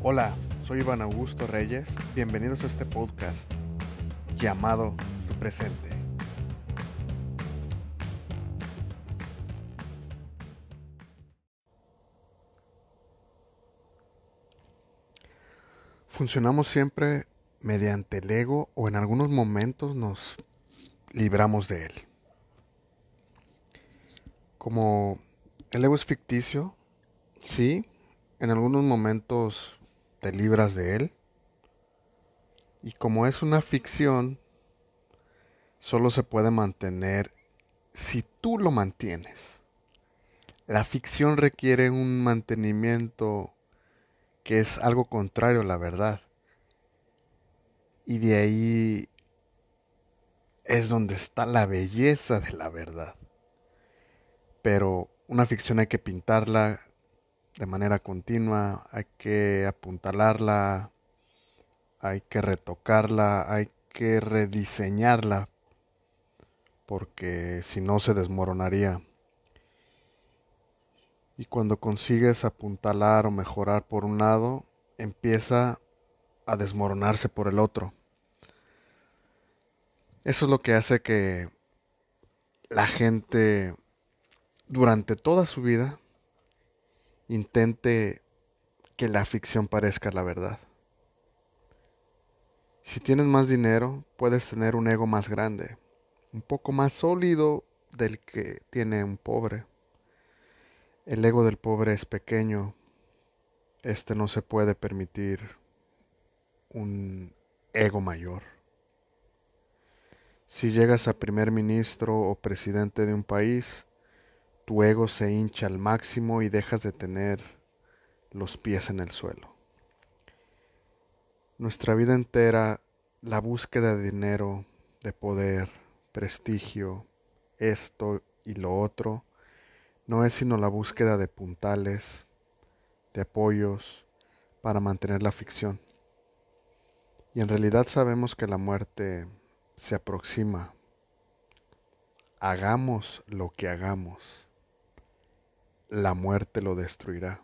Hola, soy Iván Augusto Reyes. Bienvenidos a este podcast llamado Tu Presente. Funcionamos siempre mediante el ego o en algunos momentos nos libramos de él. Como el ego es ficticio, sí, en algunos momentos te libras de él. Y como es una ficción, solo se puede mantener si tú lo mantienes. La ficción requiere un mantenimiento que es algo contrario a la verdad. Y de ahí es donde está la belleza de la verdad. Pero una ficción hay que pintarla de manera continua, hay que apuntalarla, hay que retocarla, hay que rediseñarla, porque si no se desmoronaría. Y cuando consigues apuntalar o mejorar por un lado, empieza a desmoronarse por el otro. Eso es lo que hace que la gente durante toda su vida intente que la ficción parezca la verdad. Si tienes más dinero, puedes tener un ego más grande, un poco más sólido del que tiene un pobre. El ego del pobre es pequeño, este no se puede permitir un ego mayor. Si llegas a primer ministro o presidente de un país, tu ego se hincha al máximo y dejas de tener los pies en el suelo. Nuestra vida entera, la búsqueda de dinero, de poder, prestigio, esto y lo otro, no es sino la búsqueda de puntales, de apoyos para mantener la ficción. Y en realidad sabemos que la muerte se aproxima. Hagamos lo que hagamos la muerte lo destruirá.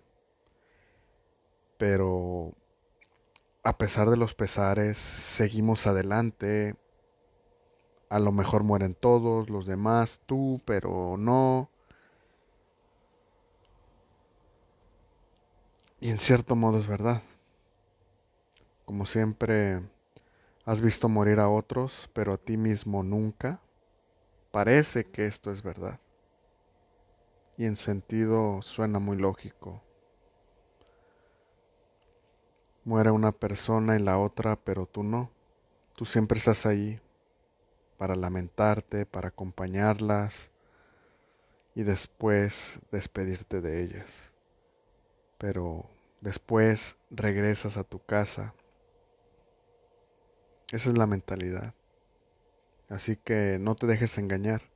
Pero a pesar de los pesares, seguimos adelante. A lo mejor mueren todos, los demás, tú, pero no. Y en cierto modo es verdad. Como siempre, has visto morir a otros, pero a ti mismo nunca. Parece que esto es verdad y en sentido suena muy lógico. Muere una persona y la otra, pero tú no. Tú siempre estás ahí para lamentarte, para acompañarlas y después despedirte de ellas. Pero después regresas a tu casa. Esa es la mentalidad. Así que no te dejes engañar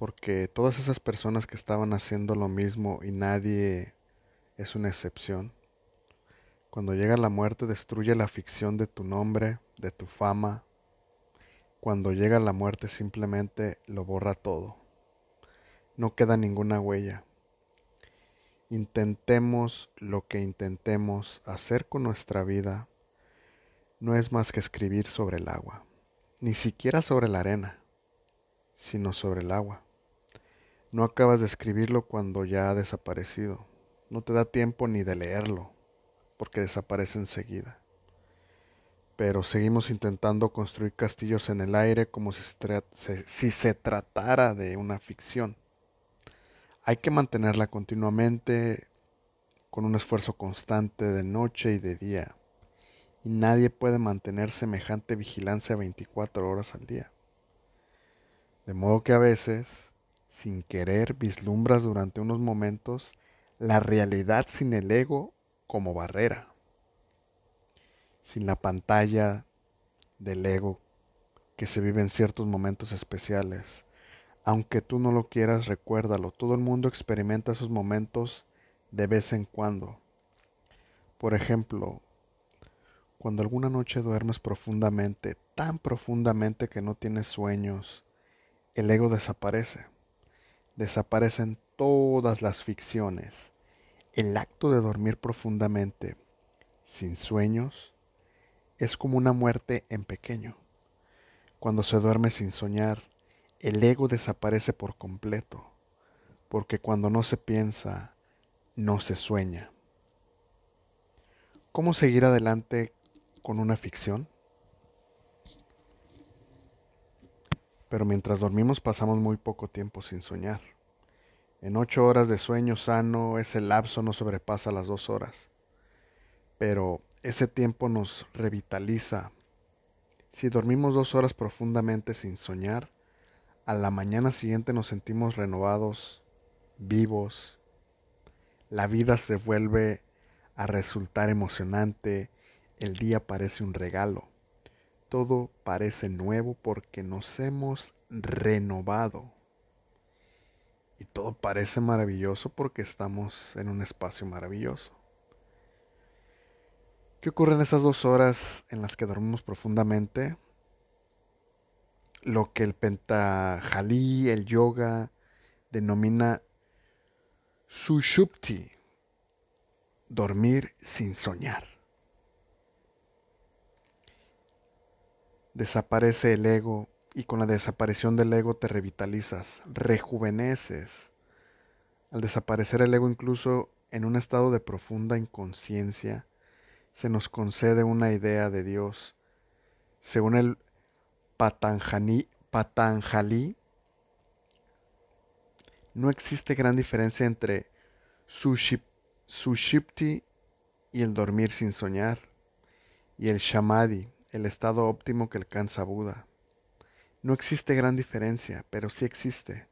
porque todas esas personas que estaban haciendo lo mismo y nadie es una excepción, cuando llega la muerte destruye la ficción de tu nombre, de tu fama. Cuando llega la muerte simplemente lo borra todo. No queda ninguna huella. Intentemos lo que intentemos hacer con nuestra vida, no es más que escribir sobre el agua, ni siquiera sobre la arena, sino sobre el agua. No acabas de escribirlo cuando ya ha desaparecido. No te da tiempo ni de leerlo, porque desaparece enseguida. Pero seguimos intentando construir castillos en el aire como si se, si se tratara de una ficción. Hay que mantenerla continuamente con un esfuerzo constante de noche y de día. Y nadie puede mantener semejante vigilancia 24 horas al día. De modo que a veces sin querer vislumbras durante unos momentos la realidad sin el ego como barrera, sin la pantalla del ego que se vive en ciertos momentos especiales. Aunque tú no lo quieras, recuérdalo, todo el mundo experimenta esos momentos de vez en cuando. Por ejemplo, cuando alguna noche duermes profundamente, tan profundamente que no tienes sueños, el ego desaparece desaparecen todas las ficciones. El acto de dormir profundamente sin sueños, es como una muerte en pequeño. Cuando se duerme sin soñar, el ego desaparece por completo, porque cuando no se piensa, no se sueña. ¿Cómo seguir adelante con una ficción? Pero mientras dormimos pasamos muy poco tiempo sin soñar. En ocho horas de sueño sano ese lapso no sobrepasa las dos horas. Pero ese tiempo nos revitaliza. Si dormimos dos horas profundamente sin soñar, a la mañana siguiente nos sentimos renovados, vivos. La vida se vuelve a resultar emocionante, el día parece un regalo. Todo parece nuevo porque nos hemos renovado. Y todo parece maravilloso porque estamos en un espacio maravilloso. ¿Qué ocurre en esas dos horas en las que dormimos profundamente? Lo que el Pentajalí, el yoga, denomina Sushupti, dormir sin soñar. Desaparece el ego y con la desaparición del ego te revitalizas, rejuveneces. Al desaparecer el ego incluso en un estado de profunda inconsciencia, se nos concede una idea de Dios. Según el Patanjali, no existe gran diferencia entre Sushipti y el dormir sin soñar, y el Shamadhi, el estado óptimo que alcanza Buda. No existe gran diferencia, pero sí existe.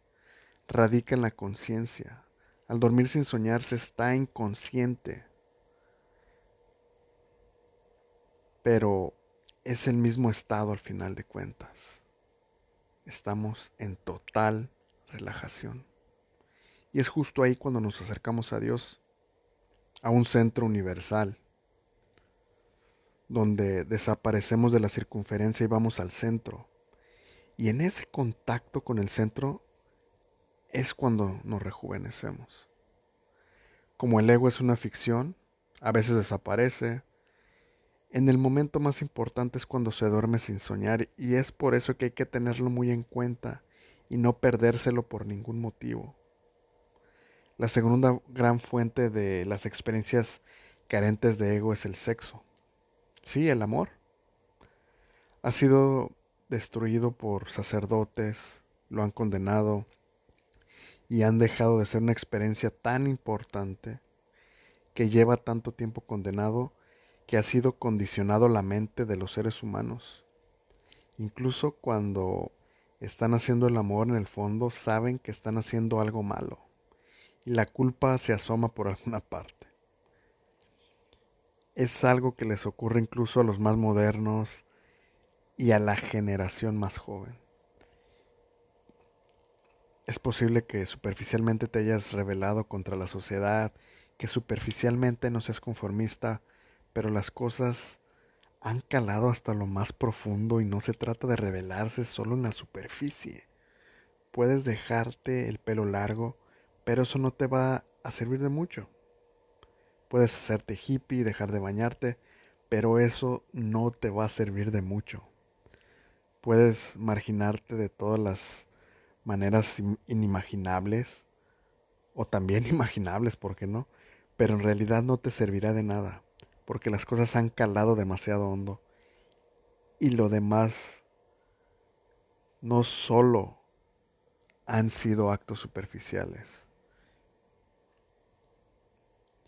Radica en la conciencia. Al dormir sin soñar se está inconsciente. pero es el mismo estado al final de cuentas. Estamos en total relajación. Y es justo ahí cuando nos acercamos a Dios, a un centro universal, donde desaparecemos de la circunferencia y vamos al centro. Y en ese contacto con el centro es cuando nos rejuvenecemos. Como el ego es una ficción, a veces desaparece, en el momento más importante es cuando se duerme sin soñar y es por eso que hay que tenerlo muy en cuenta y no perdérselo por ningún motivo. La segunda gran fuente de las experiencias carentes de ego es el sexo. Sí, el amor. Ha sido destruido por sacerdotes, lo han condenado y han dejado de ser una experiencia tan importante que lleva tanto tiempo condenado que ha sido condicionado la mente de los seres humanos. Incluso cuando están haciendo el amor en el fondo, saben que están haciendo algo malo y la culpa se asoma por alguna parte. Es algo que les ocurre incluso a los más modernos y a la generación más joven. Es posible que superficialmente te hayas rebelado contra la sociedad, que superficialmente no seas conformista pero las cosas han calado hasta lo más profundo y no se trata de revelarse solo en la superficie. Puedes dejarte el pelo largo, pero eso no te va a servir de mucho. Puedes hacerte hippie y dejar de bañarte, pero eso no te va a servir de mucho. Puedes marginarte de todas las maneras inimaginables, o también imaginables, ¿por qué no? Pero en realidad no te servirá de nada porque las cosas han calado demasiado hondo. Y lo demás no solo han sido actos superficiales.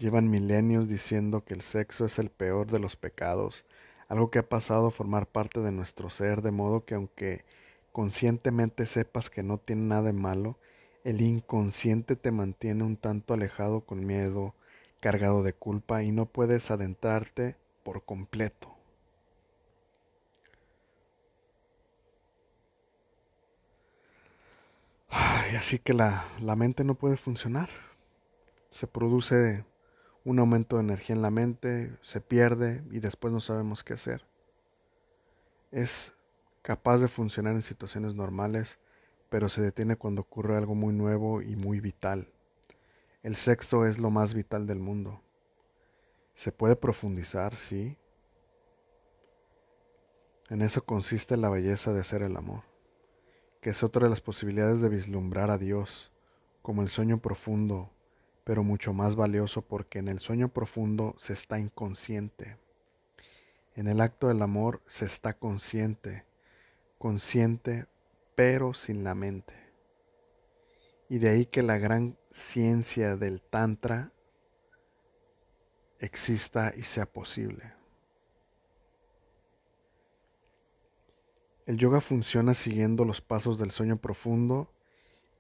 Llevan milenios diciendo que el sexo es el peor de los pecados, algo que ha pasado a formar parte de nuestro ser, de modo que aunque conscientemente sepas que no tiene nada de malo, el inconsciente te mantiene un tanto alejado con miedo, cargado de culpa y no puedes adentrarte por completo. Y así que la, la mente no puede funcionar. Se produce un aumento de energía en la mente, se pierde y después no sabemos qué hacer. Es capaz de funcionar en situaciones normales, pero se detiene cuando ocurre algo muy nuevo y muy vital. El sexo es lo más vital del mundo. Se puede profundizar, sí. En eso consiste la belleza de ser el amor, que es otra de las posibilidades de vislumbrar a Dios, como el sueño profundo, pero mucho más valioso porque en el sueño profundo se está inconsciente. En el acto del amor se está consciente, consciente pero sin la mente. Y de ahí que la gran ciencia del Tantra exista y sea posible. El yoga funciona siguiendo los pasos del sueño profundo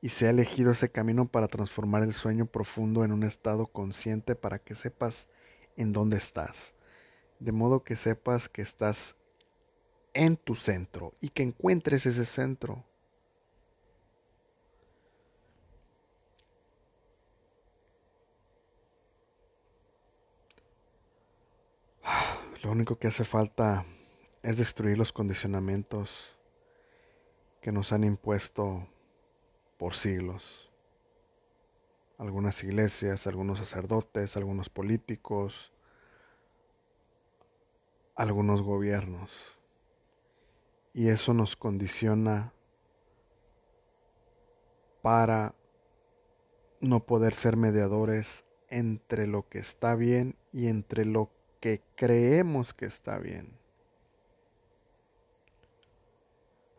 y se ha elegido ese camino para transformar el sueño profundo en un estado consciente para que sepas en dónde estás, de modo que sepas que estás en tu centro y que encuentres ese centro. Lo único que hace falta es destruir los condicionamientos que nos han impuesto por siglos. Algunas iglesias, algunos sacerdotes, algunos políticos, algunos gobiernos. Y eso nos condiciona para no poder ser mediadores entre lo que está bien y entre lo que creemos que está bien.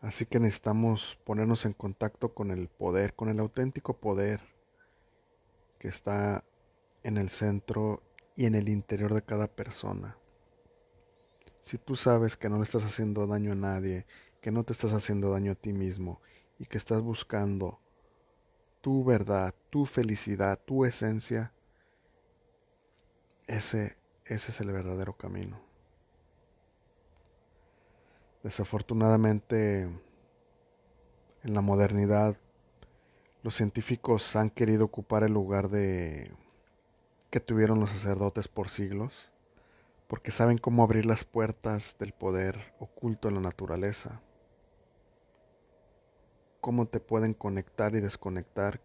Así que necesitamos ponernos en contacto con el poder, con el auténtico poder que está en el centro y en el interior de cada persona. Si tú sabes que no le estás haciendo daño a nadie, que no te estás haciendo daño a ti mismo y que estás buscando tu verdad, tu felicidad, tu esencia, ese, ese es el verdadero camino. Desafortunadamente, en la modernidad, los científicos han querido ocupar el lugar de que tuvieron los sacerdotes por siglos, porque saben cómo abrir las puertas del poder oculto en la naturaleza, cómo te pueden conectar y desconectar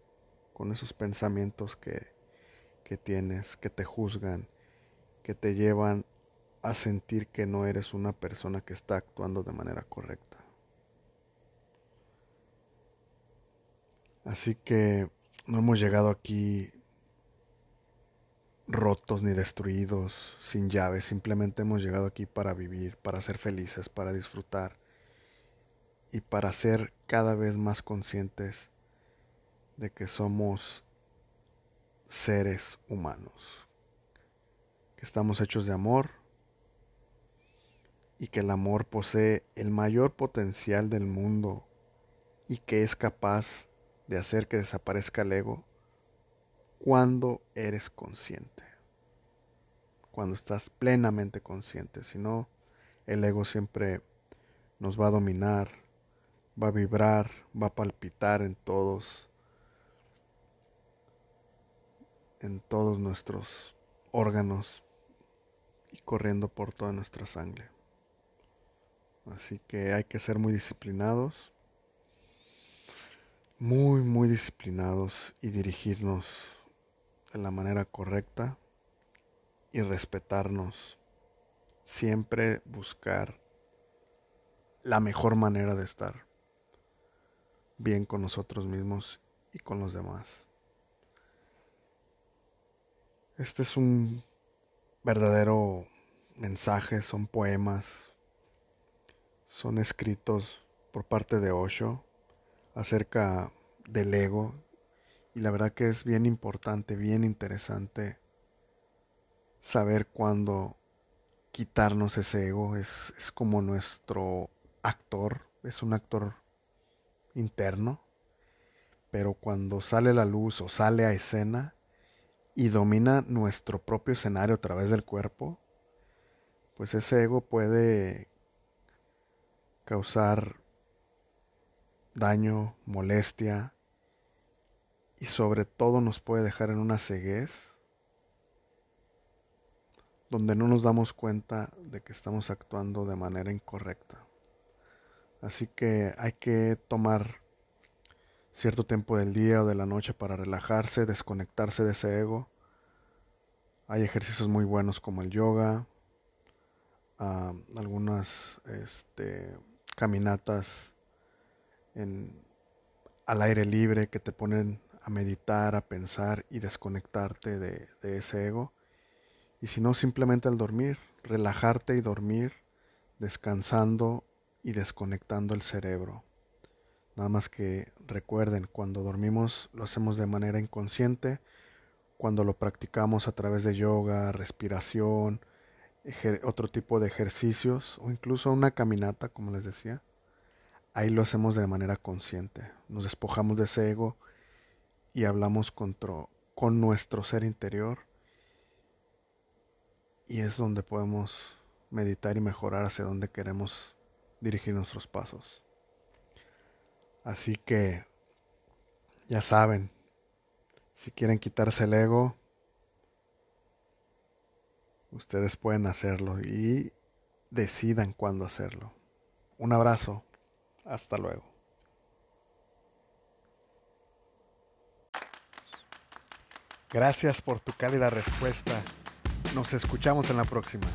con esos pensamientos que, que tienes, que te juzgan, que te llevan a sentir que no eres una persona que está actuando de manera correcta. Así que no hemos llegado aquí rotos ni destruidos, sin llaves, simplemente hemos llegado aquí para vivir, para ser felices, para disfrutar y para ser cada vez más conscientes de que somos seres humanos, que estamos hechos de amor y que el amor posee el mayor potencial del mundo y que es capaz de hacer que desaparezca el ego cuando eres consciente, cuando estás plenamente consciente, si no, el ego siempre nos va a dominar, va a vibrar, va a palpitar en todos, en todos nuestros órganos y corriendo por toda nuestra sangre. Así que hay que ser muy disciplinados, muy, muy disciplinados y dirigirnos de la manera correcta y respetarnos. Siempre buscar la mejor manera de estar bien con nosotros mismos y con los demás. Este es un verdadero mensaje, son poemas son escritos por parte de Osho acerca del ego y la verdad que es bien importante, bien interesante saber cuándo quitarnos ese ego. Es, es como nuestro actor, es un actor interno, pero cuando sale la luz o sale a escena y domina nuestro propio escenario a través del cuerpo, pues ese ego puede causar daño, molestia y sobre todo nos puede dejar en una ceguez donde no nos damos cuenta de que estamos actuando de manera incorrecta. Así que hay que tomar cierto tiempo del día o de la noche para relajarse, desconectarse de ese ego, Hay ejercicios muy buenos como el yoga, ah, algunas este, caminatas al aire libre que te ponen a meditar, a pensar y desconectarte de, de ese ego. Y si no, simplemente al dormir, relajarte y dormir, descansando y desconectando el cerebro. Nada más que recuerden, cuando dormimos lo hacemos de manera inconsciente, cuando lo practicamos a través de yoga, respiración, otro tipo de ejercicios o incluso una caminata, como les decía, ahí lo hacemos de manera consciente. Nos despojamos de ese ego y hablamos con nuestro ser interior y es donde podemos meditar y mejorar hacia donde queremos dirigir nuestros pasos. Así que, ya saben, si quieren quitarse el ego, ustedes pueden hacerlo y decidan cuándo hacerlo. Un abrazo, hasta luego. Gracias por tu cálida respuesta. Nos escuchamos en la próxima.